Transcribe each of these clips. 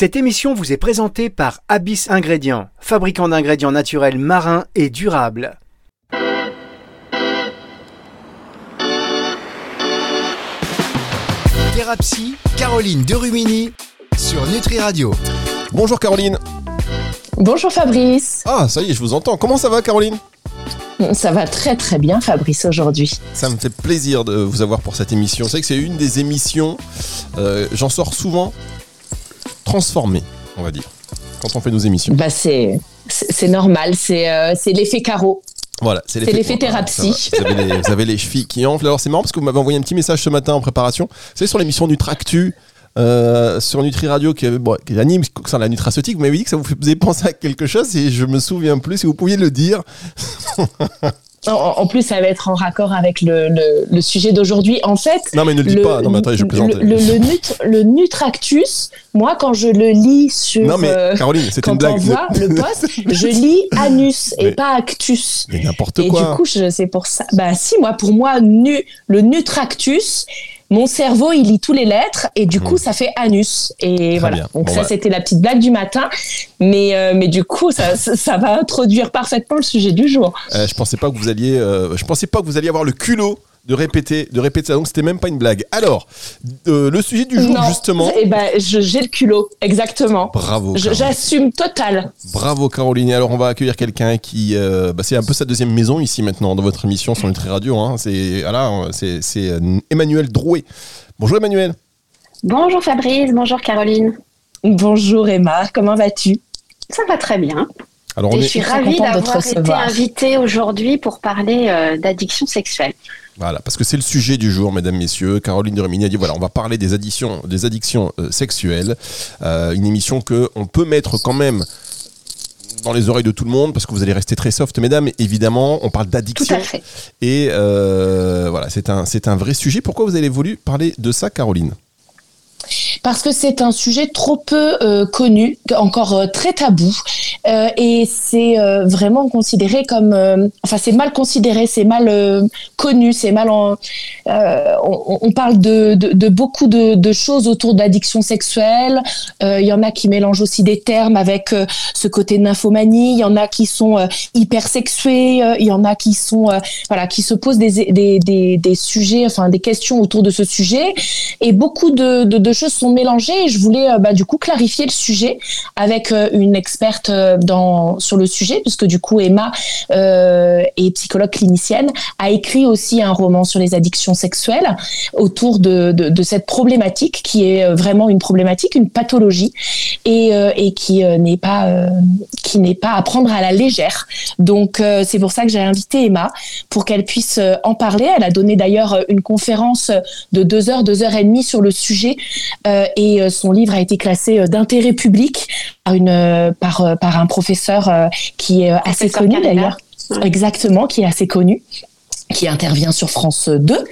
Cette émission vous est présentée par Abyss Ingrédients, fabricant d'ingrédients naturels marins et durables. Thérapie, Caroline Derumini sur Nutri Radio. Bonjour Caroline. Bonjour Fabrice. Ah, ça y est, je vous entends. Comment ça va Caroline? Ça va très très bien Fabrice aujourd'hui. Ça me fait plaisir de vous avoir pour cette émission. C'est que c'est une des émissions, euh, j'en sors souvent transformé, on va dire, quand on fait nos émissions. Bah c'est c'est normal, c'est euh, c'est l'effet carreau. Voilà, c'est l'effet thérapie. Vous avez, les, vous avez, les, chevilles qui enflent. Alors c'est marrant parce que vous m'avez envoyé un petit message ce matin en préparation. Vous savez, sur l'émission du Tractu, euh, sur Nutri Radio qui, bon, qui anime la nutraceutique, vous m'avez dit que ça vous faisait penser à quelque chose et je me souviens plus si vous pouviez le dire. En, plus, ça va être en raccord avec le, le, sujet d'aujourd'hui. En fait, non mais ne le dis pas. Non mais attendez, je plaisante. Le, Nutractus, moi, quand je le lis sur. Non mais euh, Caroline, c'est une blague. Voit le poste, je lis anus et pas actus. Mais n'importe quoi. Et du coup, c'est pour ça. Bah si, moi, pour moi, nu, le Nutractus mon cerveau, il lit tous les lettres et du coup, hmm. ça fait anus. Et voilà. Donc ça, bah. c'était la petite blague du matin. Mais, euh, mais du coup, ça, ça, va introduire parfaitement le sujet du jour. Euh, je pensais pas que vous alliez, euh, je pensais pas que vous alliez avoir le culot de répéter, de répéter ça. Donc c'était même pas une blague. Alors, euh, le sujet du jour justement. Eh ben, j'ai le culot, exactement. Bravo. J'assume total. Bravo Caroline. Alors on va accueillir quelqu'un qui, euh, bah, c'est un peu sa deuxième maison ici maintenant dans votre émission sur Nutri Radio. Hein. C'est voilà, c'est euh, Emmanuel Drouet. Bonjour Emmanuel. Bonjour Fabrice. Bonjour Caroline. Bonjour Emma. Comment vas-tu? Ça va très bien. Alors, je suis ravie d'avoir été invitée aujourd'hui pour parler d'addiction sexuelle. Voilà, parce que c'est le sujet du jour, mesdames, messieurs. Caroline de Rimini a dit voilà, on va parler des addictions, des addictions euh, sexuelles. Euh, une émission que on peut mettre quand même dans les oreilles de tout le monde parce que vous allez rester très soft, mesdames. Évidemment, on parle d'addiction. Tout à fait. Et euh, voilà, c'est un, c'est un vrai sujet. Pourquoi vous avez voulu parler de ça, Caroline? Parce que c'est un sujet trop peu euh, connu, encore euh, très tabou, euh, et c'est vraiment considéré comme, enfin c'est mal considéré, c'est mal connu, c'est mal, en, on, parle de, beaucoup de, choses autour de l'addiction sexuelle. Il y en a qui mélangent aussi des termes avec ce côté nymphomanie. Il y en a qui sont hypersexués. Il y en a qui sont, voilà, qui se posent des, sujets, enfin des questions autour de ce sujet, et beaucoup de choses sont mélangées et je voulais euh, bah, du coup clarifier le sujet avec euh, une experte euh, dans, sur le sujet, puisque du coup Emma est psychologue clinicienne, a écrit aussi un roman sur les addictions sexuelles autour de, de, cette problématique qui est vraiment une problématique, une pathologie et, et qui n'est pas qui n'est pas à prendre à la légère. Donc c'est pour ça que j'ai invité Emma pour qu'elle puisse en parler. Elle a donné d'ailleurs une conférence de deux heures, deux heures et demie sur le sujet et euh, son livre a été classé euh, d'intérêt public par, une, par, par un professeur qui est assez connu d'ailleurs. Exactement, qui est assez connu qui intervient sur France 2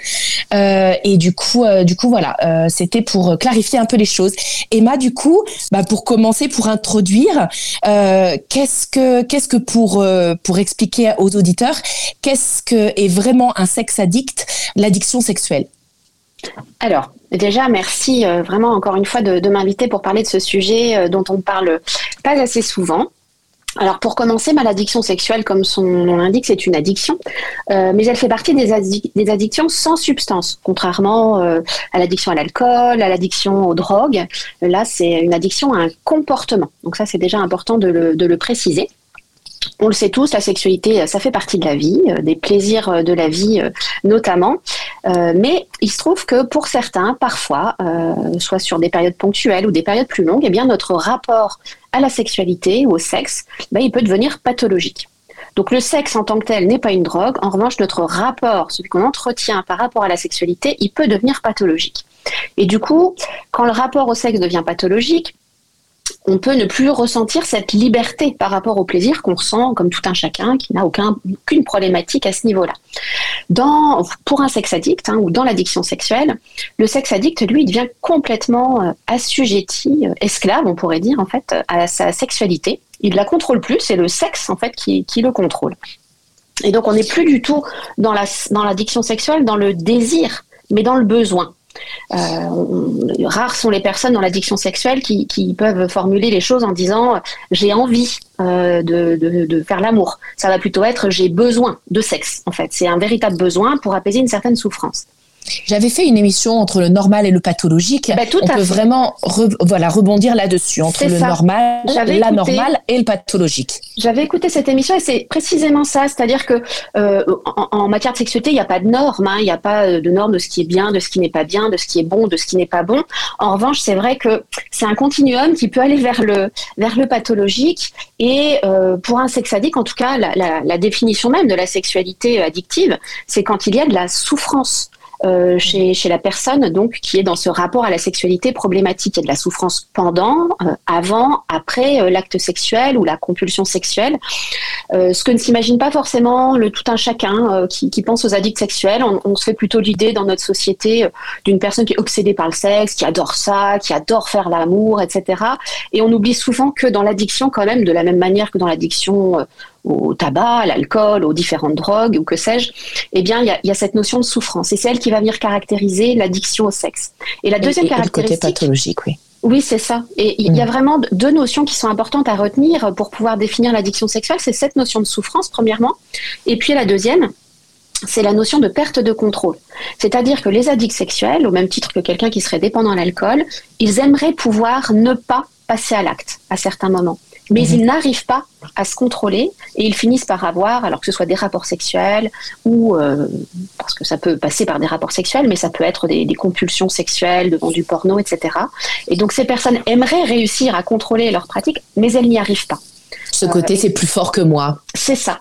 euh, et du coup du coup voilà euh, c'était pour clarifier un peu les choses. Emma du coup bah, pour commencer pour introduire euh, qu'est-ce que qu'est-ce que pour pour expliquer aux auditeurs qu'est-ce que est vraiment un sexe addict l'addiction sexuelle? Alors, déjà, merci euh, vraiment encore une fois de, m'inviter pour parler de ce sujet euh, dont on ne parle pas assez souvent. Alors pour commencer, maladdiction sexuelle, comme son nom l'indique, c'est une addiction, euh, mais elle fait partie des, addictions sans substance, contrairement à l'addiction à l'alcool, à l'addiction aux drogues. Là, c'est une addiction à un comportement. Donc ça, c'est déjà important de le préciser on le sait tous, la sexualité, ça fait partie de la vie, euh, des plaisirs euh, de la vie euh, notamment. mais il se trouve que pour certains, parfois, soit sur des périodes ponctuelles ou des périodes plus longues, eh bien notre rapport à la sexualité ou au sexe, ben, il peut devenir pathologique. Donc le sexe en tant que tel n'est pas une drogue. En revanche, notre rapport, celui qu'on entretient par rapport à la sexualité, il peut devenir pathologique. Et du coup, quand le rapport au sexe devient pathologique, on peut ne plus ressentir cette liberté par rapport au plaisir qu'on ressent comme tout un chacun qui n'a aucune problématique à ce niveau-là. pour un sexe addict hein, ou dans l'addiction sexuelle, le sexe addict, lui, devient complètement euh, assujetti, euh, esclave, on pourrait dire, en fait, à sa sexualité. Il ne la contrôle plus, c'est le sexe, en fait, qui, le contrôle. Et donc, on n'est plus du tout dans l'addiction sexuelle, dans le désir, mais dans le besoin. Rares sont les personnes dans l'addiction sexuelle qui, peuvent formuler les choses en disant j'ai envie de, de, faire l'amour. Ça va plutôt être j'ai besoin de sexe, en fait. C'est un véritable besoin pour apaiser une certaine souffrance. J'avais fait une émission entre le normal et le pathologique. Bah, tout On peut vraiment voilà, rebondir là-dessus, entre le normal, la normale et le pathologique. J'avais écouté cette émission et c'est précisément ça. C'est-à-dire que euh, en, matière de sexualité, il n'y a pas de normes. Hein. Il n'y a pas euh, de normes de ce qui est bien, de ce qui n'est pas bien, de ce qui est bon, de ce qui n'est pas bon. En revanche, c'est vrai que c'est un continuum qui peut aller vers le, vers le pathologique. Et euh, pour un sex addict, en tout cas, la, la définition même de la sexualité addictive, c'est quand il y a de la souffrance. Euh, chez, la personne donc qui est dans ce rapport à la sexualité problématique. Il y a de la souffrance pendant, euh, avant, après euh, l'acte sexuel ou la compulsion sexuelle. ce que ne s'imagine pas forcément le tout un chacun qui, qui, pense aux addicts sexuels. On, on se fait plutôt l'idée dans notre société d'une personne qui est obsédée par le sexe, qui adore ça, qui adore faire l'amour, etc. Et on oublie souvent que dans l'addiction, quand même, de la même manière que dans l'addiction au tabac, à l'alcool, aux différentes drogues ou que sais-je, eh bien, il y a, cette notion de souffrance. Et c'est elle qui va venir caractériser l'addiction au sexe. Et la deuxième caractéristique. Le côté pathologique, oui. Oui, c'est ça. Et il y a mm. vraiment deux notions qui sont importantes à retenir pour pouvoir définir l'addiction sexuelle. C'est cette notion de souffrance, premièrement. Et puis la deuxième, c'est la notion de perte de contrôle. C'est-à-dire que les addicts sexuels, au même titre que quelqu'un qui serait dépendant à l'alcool, ils aimeraient pouvoir ne pas passer à l'acte à certains moments mais mhm. ils n'arrivent pas à se contrôler et ils finissent par avoir, alors que ce soit des rapports sexuels ou euh, parce que ça peut passer par des rapports sexuels, mais ça peut être des, compulsions sexuelles devant du porno, etc. Et donc ces personnes aimeraient réussir à contrôler leur pratique, mais elles n'y arrivent pas. Ce côté, euh, c'est plus fort que moi. C'est ça.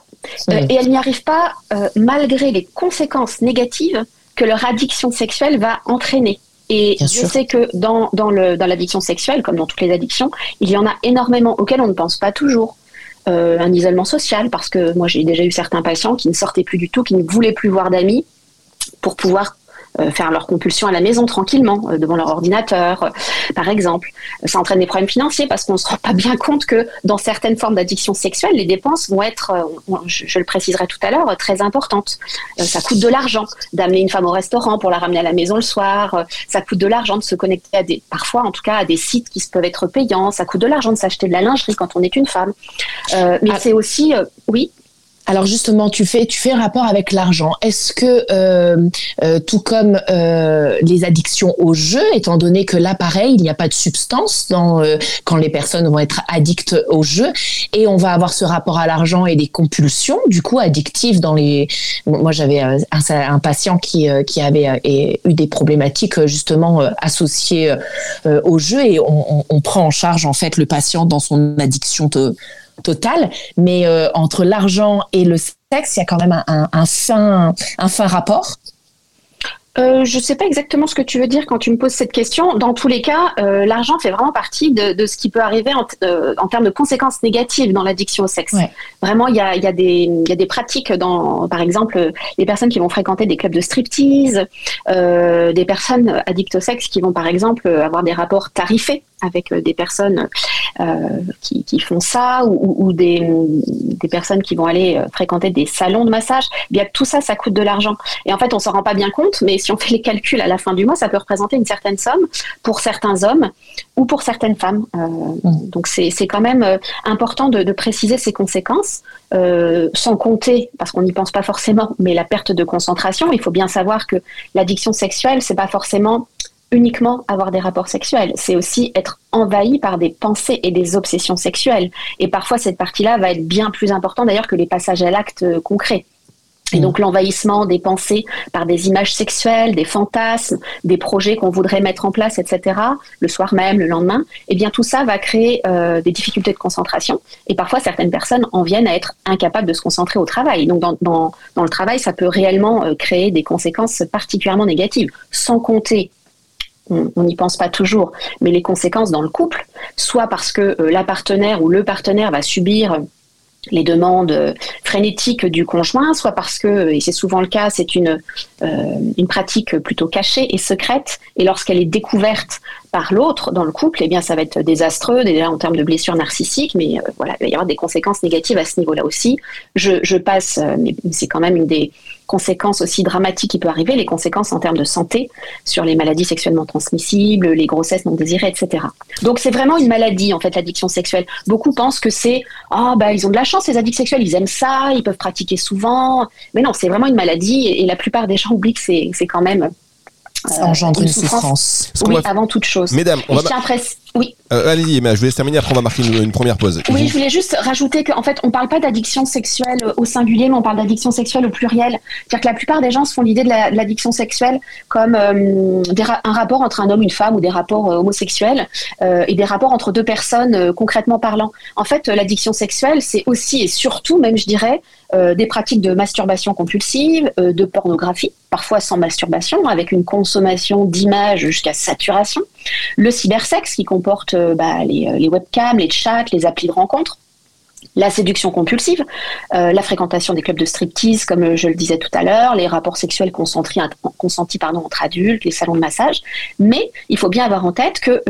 Euh, et elles n'y arrivent pas malgré les conséquences négatives que leur addiction sexuelle va entraîner. Et je sais que dans, dans l'addiction sexuelle, comme dans toutes les addictions, il y en a énormément auxquelles on ne pense pas toujours. Euh, un isolement social, parce que moi j'ai déjà eu certains patients qui ne sortaient plus du tout, qui ne voulaient plus voir d'amis pour pouvoir faire leur compulsion à la maison tranquillement, euh, devant leur ordinateur, euh, par exemple. Ça entraîne des problèmes financiers parce qu'on ne se rend pas bien compte que dans certaines formes d'addiction sexuelle, les dépenses vont être, je, le préciserai tout à l'heure, très importantes. ça coûte de l'argent d'amener une femme au restaurant pour la ramener à la maison le soir. ça coûte de l'argent de se connecter à des, parfois en tout cas, à des sites qui peuvent être payants. Ça coûte de l'argent de s'acheter de la lingerie quand on est une femme. mais ah. c'est aussi, oui. Alors justement, tu fais tu fais un rapport avec l'argent. Est-ce que euh, euh, tout comme euh, les addictions au jeu, étant donné que là pareil, il n'y a pas de substance quand les personnes vont être addictes au jeu et on va avoir ce rapport à l'argent et des compulsions du coup addictives dans les. Moi j'avais un, un, patient qui qui avait eu des problématiques justement associées au jeu et on, on, prend en charge en fait le patient dans son addiction de total, mais euh, entre l'argent et le sexe, il y a quand même un, un, fin, un fin rapport. Euh, je ne sais pas exactement ce que tu veux dire quand tu me poses cette question. Dans tous les cas, euh, l'argent fait vraiment partie de, de, ce qui peut arriver en, euh, en, termes de conséquences négatives dans l'addiction au sexe. Vraiment, il y a, y, a y a, des pratiques dans, par exemple, les personnes qui vont fréquenter des clubs de striptease, des personnes addictes au sexe qui vont, par exemple, avoir des rapports tarifés avec des personnes qui, qui, font ça ou, ou des, des, personnes qui vont aller fréquenter des salons de massage. Eh bien, tout ça, ça coûte de l'argent. Et en fait, on s'en rend pas bien compte, mais si on fait les calculs à la fin du mois, ça peut représenter une certaine somme pour certains hommes ou pour certaines femmes. Euh, mmh. Donc c'est quand même euh, important de, préciser ces conséquences, euh, sans compter, parce qu'on n'y pense pas forcément, mais la perte de concentration. Il faut bien savoir que l'addiction sexuelle, c'est pas forcément uniquement avoir des rapports sexuels, c'est aussi être envahi par des pensées et des obsessions sexuelles. Et parfois, cette partie-là va être bien plus importante d'ailleurs que les passages à l'acte concret. Et donc l'envahissement des pensées par des images sexuelles, des fantasmes, des projets qu'on voudrait mettre en place, etc., le soir même, le lendemain, eh bien tout ça va créer euh, des difficultés de concentration. Et parfois, certaines personnes en viennent à être incapables de se concentrer au travail. Donc dans, dans, dans le travail, ça peut réellement euh, créer des conséquences particulièrement négatives, sans compter on n'y pense pas toujours, mais les conséquences dans le couple, soit parce que euh, la partenaire ou le partenaire va subir les demandes frénétiques du conjoint, soit parce que, et c'est souvent le cas, c'est une une pratique plutôt cachée et secrète, et lorsqu'elle est découverte par l'autre dans le couple, eh bien ça va être désastreux déjà en termes de blessures narcissiques, mais voilà, il va y avoir des conséquences négatives à ce niveau-là aussi. Je, passe, mais c'est quand même une des conséquences aussi dramatiques qui peuvent arriver, les conséquences en termes de santé sur les maladies sexuellement transmissibles, les grossesses non désirées, etc. Donc c'est vraiment une maladie en fait l'addiction sexuelle. Beaucoup pensent que c'est ah oh, bah ils ont de la chance les addicts sexuels, ils aiment ça, ils peuvent pratiquer souvent, mais non c'est vraiment une maladie et, la plupart des gens oublient que c'est quand même ça engendre une, souffrance. Oui, avant toute chose. Mesdames, on va... Oui. Euh, allez-y, mais je vais laisse terminer, après on va marquer une, première pause. Oui, je voulais juste rajouter qu'en fait, on ne parle pas d'addiction sexuelle au singulier, mais on parle d'addiction sexuelle au pluriel. C'est-à-dire que la plupart des gens se font l'idée de l'addiction sexuelle comme euh, un rapport entre un homme, une femme ou des rapports euh, homosexuels et des rapports entre deux personnes concrètement parlant. En fait, l'addiction sexuelle, c'est aussi et surtout, même je dirais, des pratiques de masturbation compulsive, de pornographie, parfois sans masturbation, avec une consommation d'images jusqu'à saturation, le cybersexe qui comporte euh, bah, euh, les, webcams, les chats, les applis de rencontre, la séduction compulsive, euh, la fréquentation des clubs de striptease, comme je le disais tout à l'heure, les rapports sexuels consentis, entre adultes, les salons de massage. Mais il faut bien avoir en tête que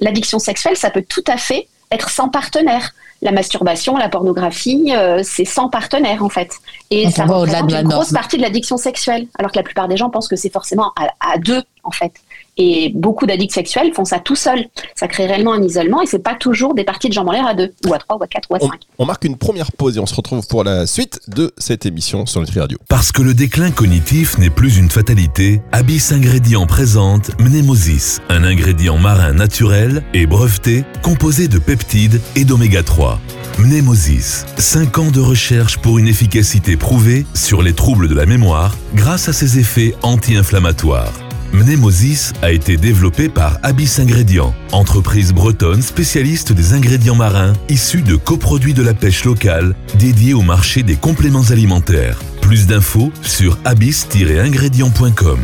l'addiction sexuelle, ça peut tout à fait être sans partenaire la masturbation, la pornographie, euh, c'est sans partenaire en fait. Et ça représente une grosse partie de l'addiction sexuelle, alors que la plupart des gens pensent que c'est forcément à, deux en fait. Et beaucoup d'addicts sexuels font ça tout seul. Ça crée réellement un isolement et c'est pas toujours des parties de jambes en l'air à deux, ou à trois, ou à quatre, ou à cinq. On marque une première pause et on se retrouve pour la suite de cette émission sur Nutri Radio. Parce que le déclin cognitif n'est plus une fatalité, Abyss Ingrédients présente Mnemosis, un ingrédient marin naturel et breveté composé de peptides et d'oméga 3. Mnemosis, 5 ans de recherche pour une efficacité prouvée sur les troubles de la mémoire grâce à ses effets anti-inflammatoires. Mnemosis a été développé par Abyss Ingrédients, entreprise bretonne spécialiste des ingrédients marins issus de coproduits de la pêche locale dédiés au marché des compléments alimentaires. Plus d'infos sur abyss-ingrédients.com.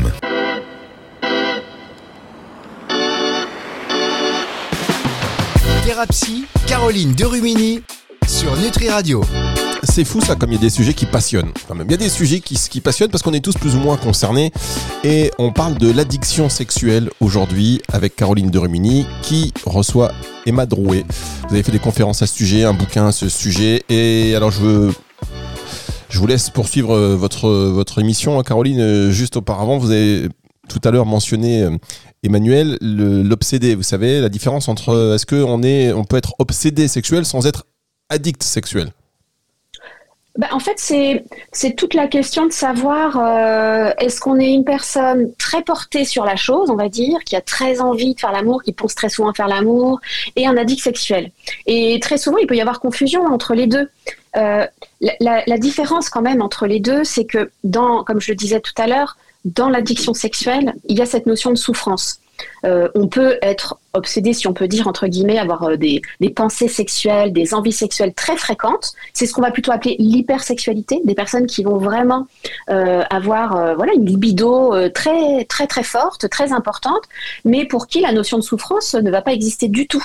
Thérapie, Caroline Derumini sur Nutri Radio c'est fou ça, comme il y a des sujets qui passionnent. Il y a des sujets qui, qui passionnent parce qu'on est tous plus ou moins concernés. Et on parle de l'addiction sexuelle aujourd'hui avec Caroline de Rumini qui reçoit Emma Drouet. Vous avez fait des conférences à ce sujet, un bouquin à ce sujet. Et alors je veux je vous laisse poursuivre euh, votre, votre émission. Caroline, euh, juste auparavant, vous avez tout à l'heure mentionné euh, Emmanuel, l'obsédé. Vous savez, la différence entre est-ce qu'on on peut être obsédé sexuel sans être addict sexuel? Bah, en fait, c'est toute la question de savoir euh, est-ce qu'on est une personne très portée sur la chose, on va dire, qui a très envie de faire l'amour, qui pense très souvent à faire l'amour, et un addict sexuel. Et très souvent, il peut y avoir confusion entre les deux. Euh, la, la, différence quand même entre les deux, c'est que dans, comme je le disais tout à l'heure, dans l'addiction sexuelle, il y a cette notion de souffrance. Euh, on peut être obsédé, si on peut dire, entre guillemets, avoir euh, des, pensées sexuelles, des envies sexuelles très fréquentes. C'est ce qu'on va plutôt appeler l'hypersexualité, des personnes qui vont vraiment euh, avoir voilà, une libido très, très, très forte, très importante, mais pour qui la notion de souffrance ne va pas exister du tout.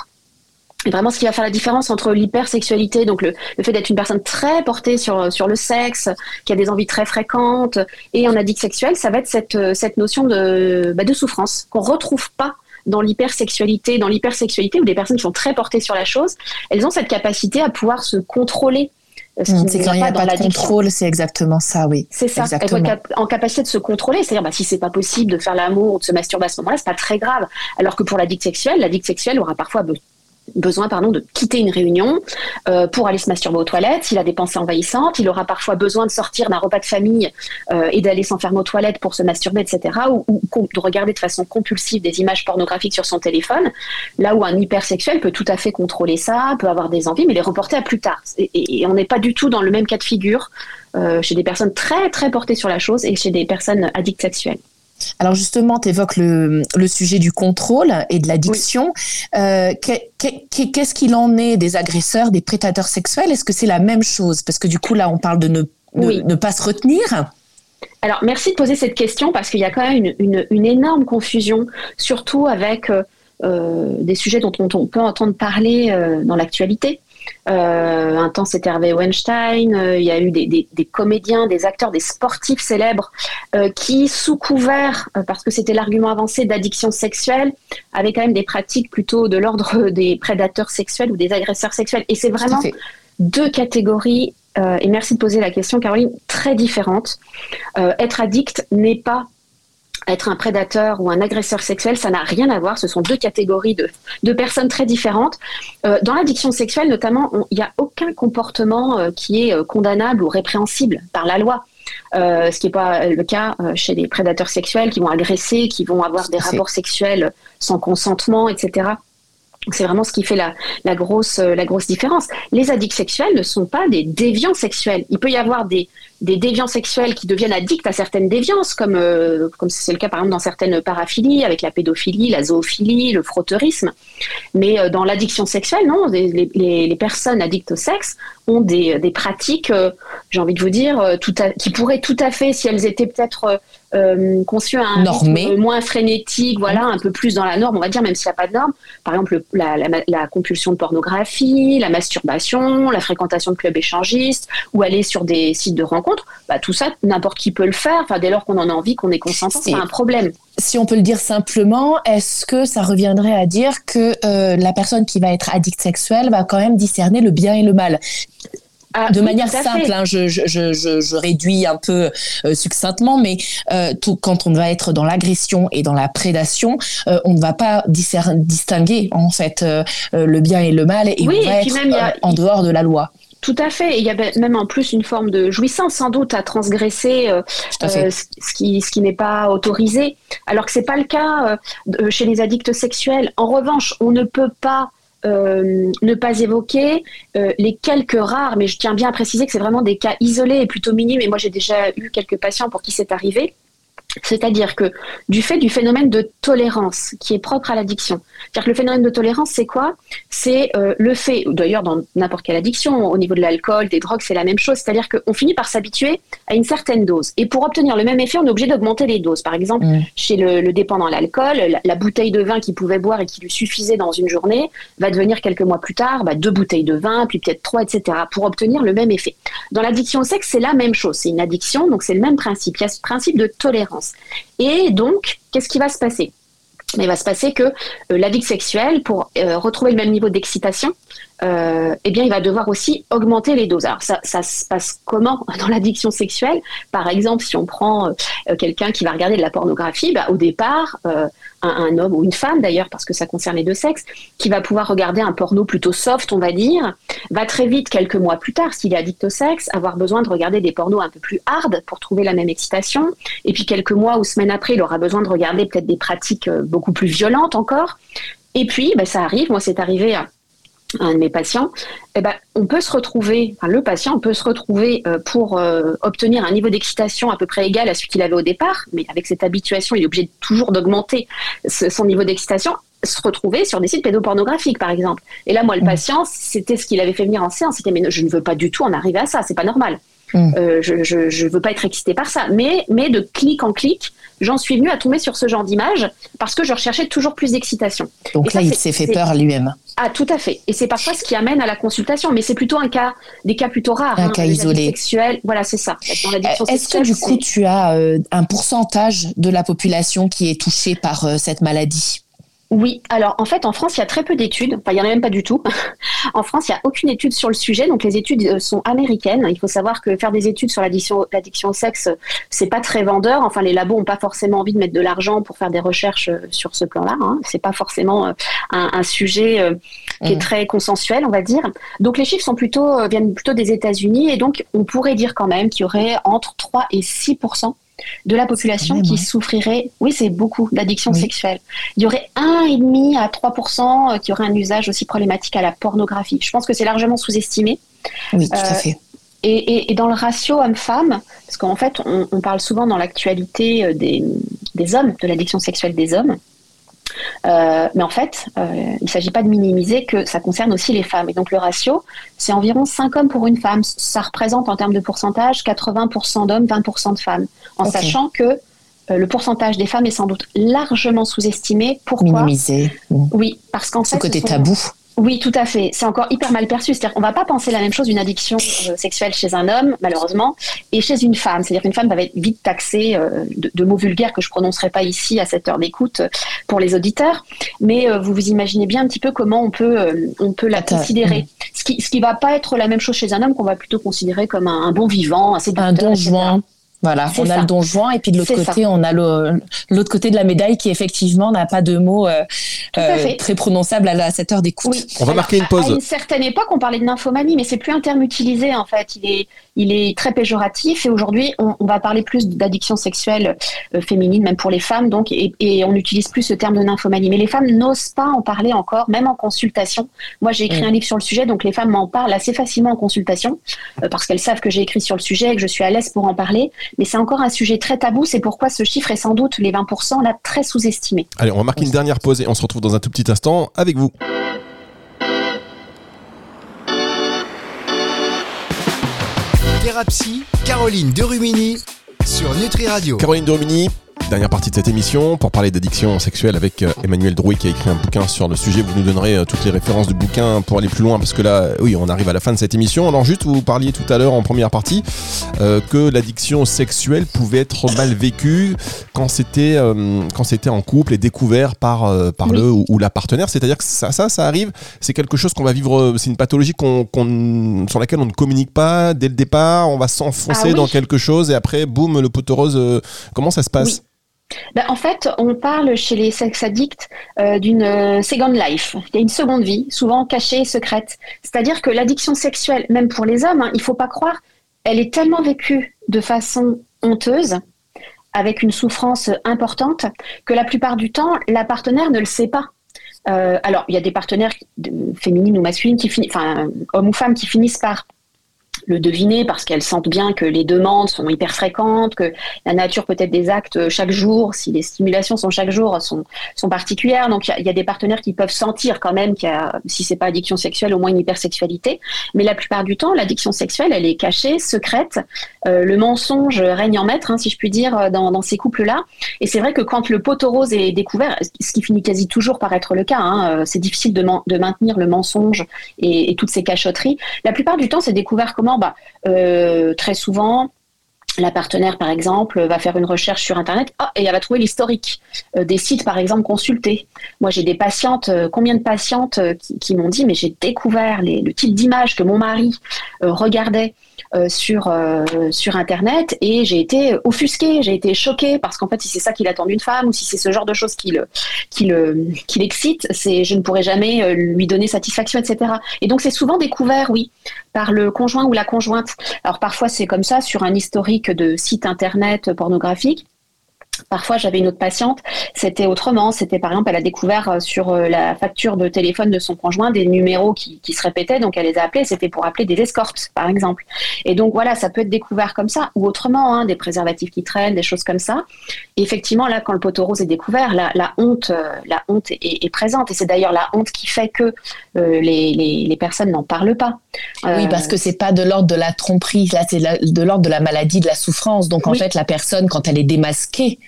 Et vraiment, ce qui va faire la différence entre l'hypersexualité, donc le, fait d'être une personne très portée sur, sur le sexe, qui a des envies très fréquentes, et un addict sexuel, ça va être cette, cette notion de, bah, de souffrance qu'on retrouve pas dans l'hypersexualité. Dans l'hypersexualité, où des personnes qui sont très portées sur la chose, elles ont cette capacité à pouvoir se contrôler. Mmh, c'est quand il n'y a pas, de contrôle, c'est exactement ça, oui. C'est ça, être en capacité de se contrôler, c'est-à-dire bah, si c'est pas possible de faire l'amour ou de se masturber à ce moment-là, c'est pas très grave. Alors que pour l'addict sexuel, l'addict sexuel aura parfois besoin pardon, de quitter une réunion euh, pour aller se masturber aux toilettes, s'il a des pensées envahissantes, il aura parfois besoin de sortir d'un repas de famille euh, et d'aller s'enfermer aux toilettes pour se masturber, etc., ou, de regarder de façon compulsive des images pornographiques sur son téléphone, là où un hypersexuel peut tout à fait contrôler ça, peut avoir des envies, mais les reporter à plus tard. Et, on n'est pas du tout dans le même cas de figure euh, chez des personnes très très portées sur la chose et chez des personnes addictes sexuelles. Alors justement, tu évoques le, sujet du contrôle et de l'addiction. Euh, qu'est-ce qu'il en est des agresseurs, des prédateurs sexuels? Est-ce que c'est la même chose? Parce que du coup, là, on parle de ne, ne, pas se retenir. Alors, merci de poser cette question parce qu'il y a quand même une, énorme confusion, surtout avec euh, euh, des sujets dont on, peut entendre parler dans l'actualité. Un temps, c'était Hervé Weinstein. il y a eu des, comédiens, des acteurs, des sportifs célèbres qui, sous couvert, parce que c'était l'argument avancé d'addiction sexuelle, avaient quand même des pratiques plutôt de l'ordre des prédateurs sexuels ou des agresseurs sexuels. Et c'est vraiment deux catégories et merci de poser la question, Caroline, très différentes. être addict n'est pas être un prédateur ou un agresseur sexuel, ça n'a rien à voir. Ce sont deux catégories de, personnes très différentes. Euh, dans l'addiction sexuelle, notamment, il n'y a aucun comportement euh, qui est euh, condamnable ou répréhensible par la loi. ce qui n'est pas le cas chez les prédateurs sexuels qui vont agresser, qui vont avoir des rapports sexuels sans consentement, etc. C'est vraiment ce qui fait la, la, grosse, différence. Les addicts sexuels ne sont pas des déviants sexuels. Il peut y avoir des, déviants sexuels qui deviennent addicts à certaines déviances, comme euh, comme c'est le cas par exemple dans certaines paraphilies, avec la pédophilie, la zoophilie, le frotteurisme. Mais euh, dans l'addiction sexuelle, non, les, personnes addictes au sexe ont des, pratiques, euh, j'ai envie de vous dire, tout qui pourraient tout à fait, si elles étaient peut-être euh, conçu à un rythme moins frénétique, voilà, un peu plus dans la norme, on va dire, même s'il n'y a pas de norme. Par exemple, la, la, compulsion de pornographie, la masturbation, la fréquentation de clubs échangistes, ou aller sur des sites de rencontres, bah, tout ça, n'importe qui peut le faire. Enfin, dès lors qu'on en a envie, qu'on est consentant, c'est un problème. Si on peut le dire simplement, est-ce que ça reviendrait à dire que euh, la personne qui va être addict sexuelle va quand même discerner le bien et le mal? Ah, de manière simple, hein, je, je, je, je, réduis un peu euh, succinctement, mais euh, tout, quand on va être dans l'agression et dans la prédation, euh, on ne va pas distinguer en fait le bien et le mal, et on va être en dehors de la loi. Tout à fait. il y a même en plus une forme de jouissance sans doute à transgresser ce qui, ce qui n'est pas autorisé, alors que c'est pas le cas chez les addicts sexuels. En revanche, on ne peut pas euh, ne pas évoquer euh, les quelques rares, mais je tiens bien à préciser que c'est vraiment des cas isolés et plutôt minimes, et moi j'ai déjà eu quelques patients pour qui c'est arrivé, c'est-à-dire que du fait du phénomène de tolérance qui est propre à l'addiction, c'est-à-dire que le phénomène de tolérance, c'est quoi? C'est euh, le fait, d'ailleurs dans n'importe quelle addiction, au niveau de l'alcool, des drogues, c'est la même chose, c'est-à-dire qu'on finit par s'habituer à une certaine dose. Et pour obtenir le même effet, on est obligé d'augmenter les doses. Par exemple, mmh. chez le, dépendant à l'alcool, la, bouteille de vin qu'il pouvait boire et qui lui suffisait dans une journée va devenir quelques mois plus tard bah, deux bouteilles de vin, puis peut-être trois, etc., pour obtenir le même effet. Dans l'addiction au sexe, c'est la même chose. C'est une addiction, donc c'est le même principe. Il y a ce principe de tolérance. Et donc, qu'est-ce qui va se passer? Il va se passer que euh, l'addict sexuel, pour euh, retrouver le même niveau d'excitation, euh, eh bien, il va devoir aussi augmenter les doses. Alors, ça, se passe comment dans l'addiction sexuelle? Par exemple, si on prend euh, quelqu'un qui va regarder de la pornographie, bah, au départ, un, un, homme ou une femme d'ailleurs, parce que ça concerne les deux sexes, qui va pouvoir regarder un porno plutôt soft, on va dire, va très vite, quelques mois plus tard, s'il est addict au sexe, avoir besoin de regarder des pornos un peu plus hard pour trouver la même excitation. Et puis quelques mois ou semaines après, il aura besoin de regarder peut-être des pratiques beaucoup plus violentes encore. Et puis, bah, ça arrive, moi c'est arrivé à un de mes patients, eh ben, on peut se retrouver, enfin, le patient peut se retrouver euh, pour euh, obtenir un niveau d'excitation à peu près égal à celui qu'il avait au départ, mais avec cette habituation, il est obligé toujours d'augmenter son niveau d'excitation, se retrouver sur des sites pédopornographiques, par exemple. Et là, moi, le mmh. patient, c'était ce qu'il avait fait venir en séance, c'était mais je ne veux pas du tout en arriver à ça, c'est pas normal. Mmh. Euh, je ne veux pas être excité par ça. Mais, mais de clic en clic, j'en suis venue à tomber sur ce genre d'image parce que je recherchais toujours plus d'excitation. Donc là, il s'est fait peur lui-même. Ah, tout à fait. Et c'est parfois ce qui amène à la consultation, mais c'est plutôt un cas, des cas plutôt rares. Un hein, cas isolé. Sexuel, voilà, c'est ça. Est-ce que du coup, tu as euh, un pourcentage de la population qui est touchée par euh, cette maladie? Oui, alors en fait en France il y a très peu d'études, enfin il n'y en a même pas du tout. en France il n'y a aucune étude sur le sujet, donc les études euh, sont américaines. Il faut savoir que faire des études sur l'addiction, l'addiction au sexe, c'est pas très vendeur. Enfin les labos n'ont pas forcément envie de mettre de l'argent pour faire des recherches euh, sur ce plan-là. Hein. C'est pas forcément euh, un, sujet qui est mmh. très consensuel, on va dire. Donc les chiffres sont plutôt viennent plutôt des États-Unis et donc on pourrait dire quand même qu'il y aurait entre 3 et 6 de la population qui souffrirait, oui c'est beaucoup, d'addiction sexuelle. Il y aurait 1,5 à 3% euh, qui aurait un usage aussi problématique à la pornographie. Je pense que c'est largement sous-estimé. Oui, tout à euh, fait. Et, dans le ratio homme-femme, parce qu'en fait, on, parle souvent dans l'actualité euh, des, des hommes, de l'addiction sexuelle des hommes, euh, mais en fait, euh, il ne s'agit pas de minimiser que ça concerne aussi les femmes. Et donc le ratio, c'est environ 5 hommes pour une femme. Ça représente en termes de pourcentage 80% d'hommes, 20% de femmes. En sachant que euh, le pourcentage des femmes est sans doute largement sous-estimé. Pourquoi? Minimisé. Oui, parce qu'en fait... Ce côté tabou. Oui, tout à fait. C'est encore hyper mal perçu. C'est-à-dire qu'on va pas penser la même chose d'une addiction euh, sexuelle chez un homme, malheureusement, et chez une femme. C'est-à-dire qu'une femme va être vite taxée euh, de, mots vulgaires que je prononcerai pas ici à cette heure d'écoute euh, pour les auditeurs. Mais vous vous imaginez bien un petit peu comment on peut, on peut la considérer. Ce qui, ce qui va pas être la même chose chez un homme qu'on va plutôt considérer comme un, bon vivant, assez un don voilà, on a le don juan et puis de l'autre côté, on a l'autre côté de la médaille qui effectivement n'a pas de mots euh, euh, très prononçables à, cette heure d'écoute. On va marquer une pause. À une certaine époque, on parlait de nymphomanie, mais c'est plus un terme utilisé en fait. Il est, il est très péjoratif et aujourd'hui, on, va parler plus d'addiction sexuelle euh, féminine, même pour les femmes, donc, et, on n'utilise plus ce terme de nymphomanie. Mais les femmes n'osent pas en parler encore, même en consultation. Moi, j'ai écrit mm. un livre sur le sujet, donc les femmes m'en parlent assez facilement en consultation parce qu'elles savent que j'ai écrit sur le sujet et que je suis à l'aise pour en parler mais c'est encore un sujet très tabou. C'est pourquoi ce chiffre est sans doute, les 20%, là, très sous-estimé. Allez, on va marquer une dernière pause et on se retrouve dans un tout petit instant avec vous. Thérapie, Caroline Derumini sur Nutri Radio. Caroline Derumini, Dernière partie de cette émission pour parler d'addiction sexuelle avec euh, Emmanuel Drouy qui a écrit un bouquin sur le sujet. Vous nous donnerez euh, toutes les références du bouquin pour aller plus loin parce que là, oui, on arrive à la fin de cette émission. Alors juste, vous parliez tout à l'heure en première partie euh, que l'addiction sexuelle pouvait être mal vécue quand c'était quand c'était en couple et découvert par par le ou, la partenaire. C'est-à-dire que ça, ça, ça arrive. C'est quelque chose qu'on va vivre. C'est une pathologie qu'on sur laquelle on ne communique pas dès le départ. On va s'enfoncer ah dans quelque chose et après, boum, le poteau rose. comment ça se passe? Ben, en fait, on parle chez les sex addicts euh, d'une euh, second life. Il y a une seconde vie, souvent cachée et secrète. C'est-à-dire que l'addiction sexuelle, même pour les hommes, hein, il ne faut pas croire, elle est tellement vécue de façon honteuse, avec une souffrance importante, que la plupart du temps, la partenaire ne le sait pas. Euh, alors, il y a des partenaires féminines ou masculines, enfin, hommes ou femmes, qui finissent par le deviner parce qu'elles sentent bien que les demandes sont hyper fréquentes, que la nature peut-être des actes chaque jour, si les stimulations sont chaque jour, sont, sont particulières. Donc il y, a des partenaires qui peuvent sentir quand même qu'il y a, si c'est pas addiction sexuelle, au moins une hypersexualité. Mais la plupart du temps, l'addiction sexuelle, elle est cachée, secrète. Euh, le mensonge règne en maître, hein, si je puis dire, dans, dans ces couples-là. Et c'est vrai que quand le poteau rose est découvert, ce qui finit quasi toujours par être le cas, hein, euh, c'est difficile de, de, maintenir le mensonge et, et toutes ces cachotteries. La plupart du temps, c'est découvert comment bah, euh, très souvent, la partenaire, par exemple, va faire une recherche sur Internet ah, et elle va trouver l'historique euh, des sites, par exemple, consultés. Moi, j'ai des patientes, euh, combien de patientes qui, m'ont dit, mais j'ai découvert le type d'image que mon mari regardait sur, euh, sur Internet et j'ai été offusquée, j'ai été choquée parce qu'en fait, si c'est ça qu'il attend d'une femme ou si c'est ce genre de choses qui le, qui le, l'excite, c'est je ne pourrai jamais euh, lui donner satisfaction, etc. Et donc, c'est souvent découvert, oui, par le conjoint ou la conjointe. Alors, parfois, c'est comme ça sur un historique de site Internet pornographique. Parfois, j'avais une autre patiente, c'était autrement. C'était par exemple, elle a découvert euh, sur euh, la facture de téléphone de son conjoint des numéros qui, se répétaient, donc elle les a appelés. C'était pour appeler des escortes, par exemple. Et donc voilà, ça peut être découvert comme ça ou autrement, hein, des préservatifs qui traînent, des choses comme ça. Et effectivement, là, quand le poteau rose est découvert, la, honte, euh, la honte est, présente. Et c'est d'ailleurs la honte qui fait que les, personnes n'en parlent pas. oui, parce que c'est pas de l'ordre de la tromperie, là, c'est de l'ordre de la maladie, de la souffrance. Donc en fait, la personne, quand elle est démasquée,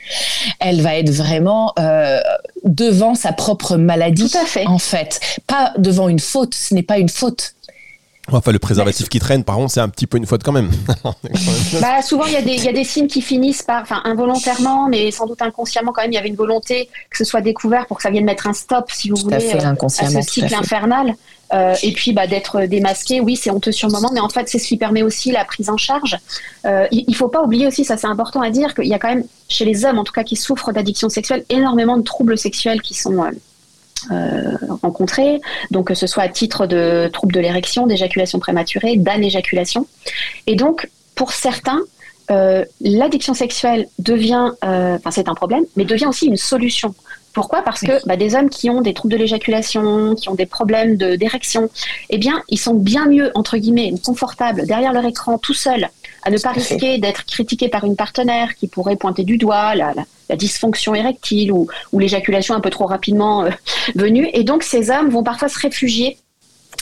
elle va être vraiment euh, devant sa propre maladie. Tout à fait. En fait, pas devant une faute. Ce n'est pas une faute. Enfin, le préservatif qui traîne, par contre, c'est un petit peu une faute quand même. bah, souvent, il y, a des signes qui finissent par, enfin, involontairement, mais sans doute inconsciemment quand même, il y avait une volonté que ce soit découvert pour que ça vienne mettre un stop, si vous voulez, euh, à, ce cycle infernal. Euh, et puis bah, d'être démasqué, oui, c'est honteux sur le moment, mais en fait, c'est ce qui permet aussi la prise en charge. Euh, il ne faut pas oublier aussi, ça c'est important à dire, qu'il y a quand même, chez les hommes en tout cas qui souffrent d'addiction sexuelle, énormément de troubles sexuels qui sont euh, rencontrés, donc que ce soit à titre de troubles de l'érection, d'éjaculation prématurée, d'anéjaculation. Et donc, pour certains, l'addiction sexuelle devient, enfin c'est un problème, mais devient aussi une solution. Pourquoi? Parce que bah, des hommes qui ont des troubles de l'éjaculation, qui ont des problèmes d'érection, eh bien, ils sont bien mieux, entre guillemets, confortables derrière leur écran tout seuls, à ne pas risquer d'être critiqués par une partenaire qui pourrait pointer du doigt la, dysfonction érectile ou, l'éjaculation un peu trop rapidement euh, venue. Et donc, ces hommes vont parfois se réfugier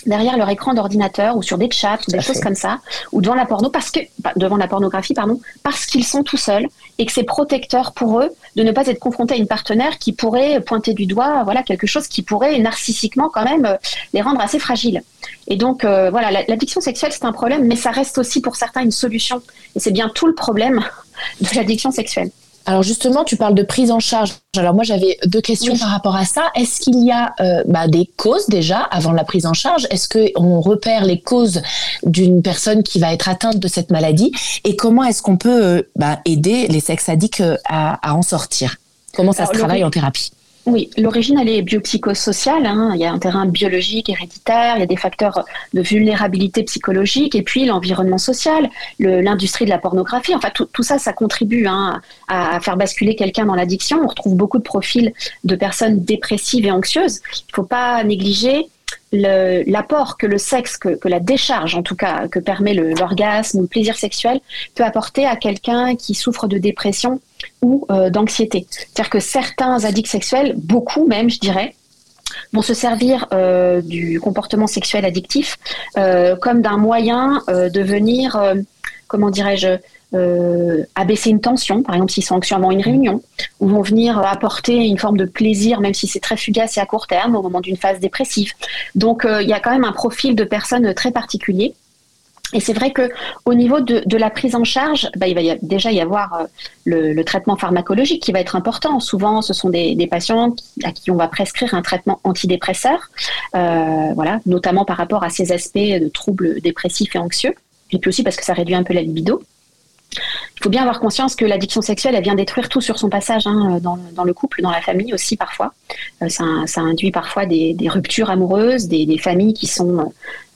derrière leur écran d'ordinateur ou sur des chats ou des choses comme ça ou devant la porno parce que devant la pornographie pardon parce qu'ils sont tout seuls et que c'est protecteur pour eux de ne pas être confrontés à une partenaire qui pourrait pointer du doigt voilà quelque chose qui pourrait narcissiquement quand même euh, les rendre assez fragiles. Et donc euh, voilà l'addiction sexuelle c'est un problème mais ça reste aussi pour certains une solution. Et c'est bien tout le problème de l'addiction sexuelle alors justement, tu parles de prise en charge. Alors moi, j'avais deux questions par rapport à ça. Est-ce qu'il y a euh, bah, des causes déjà avant la prise en charge? Est-ce qu'on repère les causes d'une personne qui va être atteinte de cette maladie? Et comment est-ce qu'on peut euh, bah, aider les sex addicts euh, à, en sortir? Comment ça se travaille en thérapie? Oui, l'origine, elle est biopsychosociale. Hein. Il y a un terrain biologique, héréditaire, il y a des facteurs de vulnérabilité psychologique, et puis l'environnement social, l'industrie de la pornographie. Enfin, tout, ça, ça contribue hein, à, faire basculer quelqu'un dans l'addiction. On retrouve beaucoup de profils de personnes dépressives et anxieuses. Il ne faut pas négliger l'apport que le sexe, que, la décharge en tout cas, que permet l'orgasme ou le plaisir sexuel, peut apporter à quelqu'un qui souffre de dépression ou euh, d'anxiété. C'est-à-dire que certains addicts sexuels, beaucoup même, je dirais, vont se servir euh, du comportement sexuel addictif euh, comme d'un moyen de venir, comment dirais-je, abaisser une tension, par exemple s'ils sont anxieux avant une réunion, ou vont venir apporter une forme de plaisir, même si c'est très fugace et à court terme, au moment d'une phase dépressive. Donc il y a quand même un profil de personnes très particulier. Et c'est vrai que au niveau de, de, la prise en charge, bah, il va y déjà y avoir euh, le, le, traitement pharmacologique qui va être important. Souvent, ce sont des, des patients à qui on va prescrire un traitement antidépresseur, euh, voilà, notamment par rapport à ces aspects de troubles dépressifs et anxieux, et puis aussi parce que ça réduit un peu la libido. Il faut bien avoir conscience que l'addiction sexuelle, elle vient détruire tout sur son passage, hein, dans, le couple, dans la famille aussi parfois. Euh, ça, induit parfois des, ruptures amoureuses, des, des, familles qui sont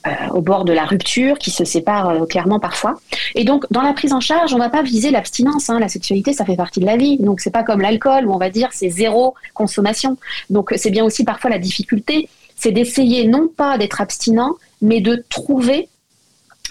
euh, au bord de la rupture, qui se séparent euh, clairement parfois. Et donc, dans la prise en charge, on ne va pas viser l'abstinence. Hein. La sexualité, ça fait partie de la vie. Donc, c'est pas comme l'alcool où on va dire c'est zéro consommation. Donc, c'est bien aussi parfois la difficulté, c'est d'essayer non pas d'être abstinent, mais de trouver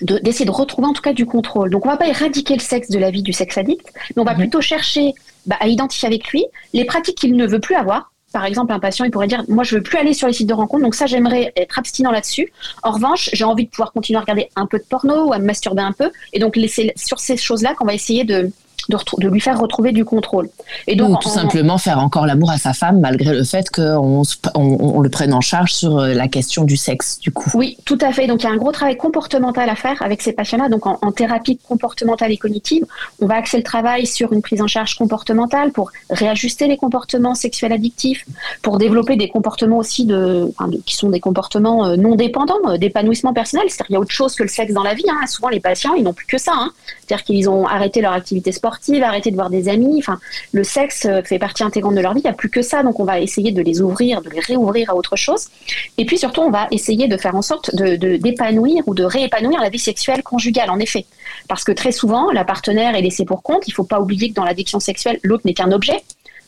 d'essayer de, retrouver en tout cas du contrôle. Donc on va pas éradiquer le sexe de la vie du sexe addict, mais on va mhm. plutôt chercher bah, à identifier avec lui les pratiques qu'il ne veut plus avoir, par exemple, un patient, il pourrait dire, moi, je veux plus aller sur les sites de rencontres, donc ça, j'aimerais être abstinent là-dessus. En revanche, j'ai envie de pouvoir continuer à regarder un peu de porno ou à me masturber un peu. Et donc, laisser sur ces choses-là qu'on va essayer de, de, lui faire retrouver du contrôle. Et donc, Ou tout simplement faire encore l'amour à sa femme malgré le fait qu'on on, le prenne en charge sur euh, la question du sexe, du coup. Oui, tout à fait. Donc il y a un gros travail comportemental à faire avec ces patients-là. Donc en, thérapie comportementale et cognitive, on va axer le travail sur une prise en charge comportementale pour réajuster les comportements sexuels addictifs, pour développer des comportements aussi de, qui sont des comportements euh, non dépendants, euh, d'épanouissement personnel. C'est-à-dire qu'il y a autre chose que le sexe dans la vie. Hein. Souvent les patients, ils n'ont plus que ça. Hein. C'est-à-dire qu'ils ont arrêté leur activité sportive arrêter de voir des amis. Enfin, le sexe euh, fait partie intégrante de leur vie. Il n'y a plus que ça. Donc, on va essayer de les ouvrir, de les réouvrir à autre chose. Et puis, surtout, on va essayer de faire en sorte de, d'épanouir ou de réépanouir la vie sexuelle conjugale, en effet. Parce que très souvent, la partenaire est laissée pour compte. Il ne faut pas oublier que dans l'addiction sexuelle, l'autre n'est qu'un objet.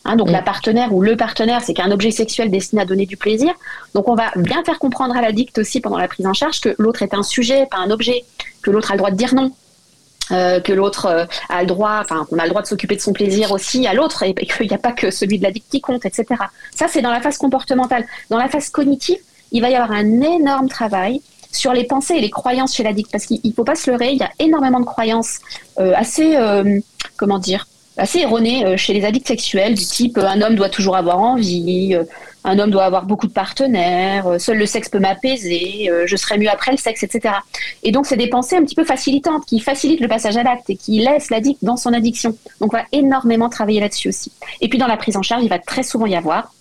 Hein, donc mm. la partenaire ou le partenaire, c'est qu'un objet sexuel destiné à donner du plaisir. Donc on va bien faire comprendre à l'addict aussi pendant la prise en charge que l'autre est un sujet, pas un objet, que l'autre a le droit de dire non, euh, que l'autre euh, a le droit, enfin qu'on a le droit de s'occuper de son plaisir aussi à l'autre et, qu'il n'y a pas que celui de l'addict qui compte, etc. Ça c'est dans la phase comportementale. Dans la phase cognitive, il va y avoir un énorme travail sur les pensées et les croyances chez l'addict parce qu'il ne faut pas se leurrer, il y a énormément de croyances euh, assez, comment dire, assez erronées chez les addicts sexuels du type un homme doit toujours avoir envie, un homme doit avoir beaucoup de partenaires, euh, seul le sexe peut m'apaiser, euh, je serai mieux après le sexe, etc. Et donc, c'est des pensées un petit peu facilitantes qui facilitent le passage à l'acte et qui laissent l'addict dans son addiction. Donc, on va énormément travailler là-dessus aussi. Et puis, dans la prise en charge, il va très souvent y avoir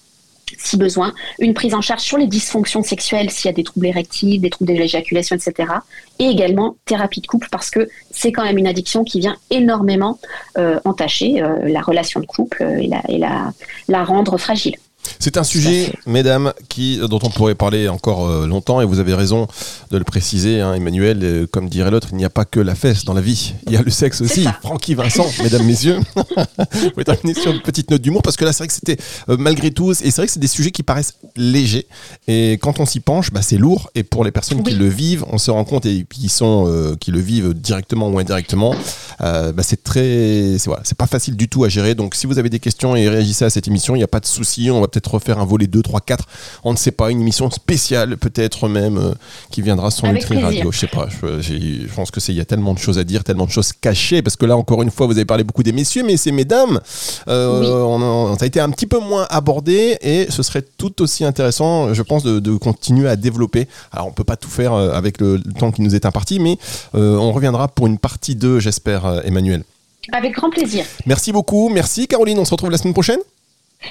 si besoin, une prise en charge sur les dysfonctions sexuelles, s'il y a des troubles érectiles, des troubles de l'éjaculation, etc. Et également thérapie de couple, parce que c'est quand même une addiction qui vient énormément euh, entacher la relation de couple et, et la rendre fragile. C'est un sujet, mesdames, qui, dont on pourrait parler encore euh, longtemps, et vous avez raison de le préciser, hein, Emmanuel, euh, comme dirait l'autre, il n'y a pas que la fesse dans la vie, il y a le sexe aussi. Francky Vincent, mesdames, messieurs, vous pouvez terminer sur une petite note d'humour, parce que là, c'est vrai que c'était euh, malgré tout, et c'est vrai que c'est des sujets qui paraissent légers, et quand on s'y penche, bah, c'est lourd, et pour les personnes qui le vivent, on se rend compte, et qui, sont, qui le vivent directement ou indirectement, bah, c'est très, c'est voilà, pas facile du tout à gérer, donc si vous avez des questions et réagissez à cette émission, il n'y a pas de souci, on va peut-être refaire un volet 2, 3, 4. On ne sait pas, une émission spéciale peut-être même euh, qui viendra sur Nutri. Radio. Je sais pas. Je, pense que c'est il y a tellement de choses à dire, tellement de choses cachées parce que là encore une fois, vous avez parlé beaucoup des messieurs, mais c'est mesdames. Euh, Oui. on, a- ça a été un petit peu moins abordé et ce serait tout aussi intéressant, je pense, de, de continuer à développer. Alors on peut pas tout faire euh, avec le, le temps qui nous est imparti, mais euh, on reviendra pour une partie 2, j'espère, Emmanuel. Avec grand plaisir. Merci beaucoup, merci Caroline, on se retrouve la semaine prochaine.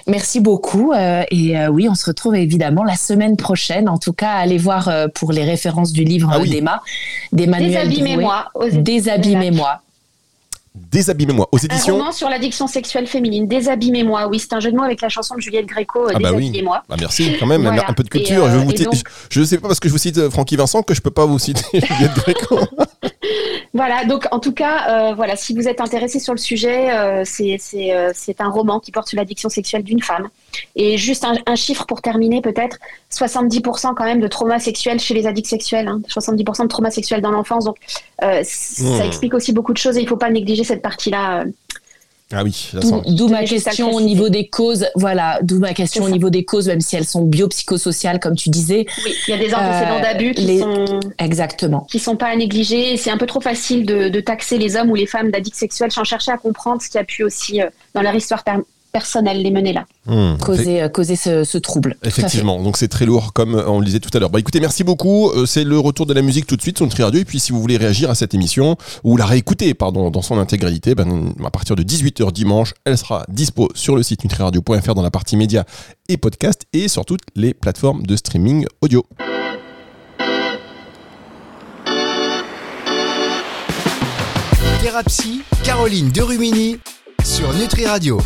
Merci beaucoup. euh, et euh, oui, on se retrouve évidemment la semaine prochaine. En tout cas, allez voir euh, pour les références du livre Ah oui. d'Emma, d'Emmanuel. Désabîmez-moi. aux éditions Désabîmez-moi. Désabîmez-moi aux Un éditions. roman sur l'addiction sexuelle féminine. Désabîmez-moi. Oui, c'est un jeu de mots avec la chanson de Juliette Gréco. euh, Ah bah oui. Désabîmez-moi. Bah merci quand même, Voilà. un peu de culture. euh, je, donc- ne sais pas parce que je vous cite Francky Vincent que je peux pas vous citer Juliette Gréco. Voilà, donc en tout cas, euh, voilà, si vous êtes intéressé sur le sujet, euh, c'est c'est, euh, c'est un roman qui porte sur l'addiction sexuelle d'une femme. Et juste un, un chiffre pour terminer, peut-être 70% quand même de trauma sexuel chez les addicts sexuels, hein, 70% de trauma sexuel dans l'enfance. Donc euh, Mmh. ça explique aussi beaucoup de choses et il faut pas négliger cette partie-là. Ah oui, D'où ma question au niveau des causes. Voilà, d'où ma question au niveau des causes, même si elles sont biopsychosociales, comme tu disais. Oui, il y a des antécédents Euh, d'abus qui les- sont Exactement. qui sont pas à négliger. C'est un peu trop facile de, de taxer les hommes ou les femmes d'addicts sexuels sans chercher à comprendre ce qui a pu aussi euh, dans leur histoire per- personnelle les mener là. Hmm. Causer, euh, causer ce, ce trouble. Effectivement, donc c'est très lourd comme euh, on le disait tout à l'heure. Bah écoutez, merci beaucoup. Euh, C'est le retour de la musique tout de suite sur Nutri Radio. Et puis si vous voulez réagir à cette émission ou la réécouter pardon dans son intégralité, ben, à partir de 18h dimanche, elle sera dispo sur le site nutriradio.fr dans la partie médias et podcast et sur toutes les plateformes de streaming audio. Thérapie, Caroline Derumini sur Nutri Radio.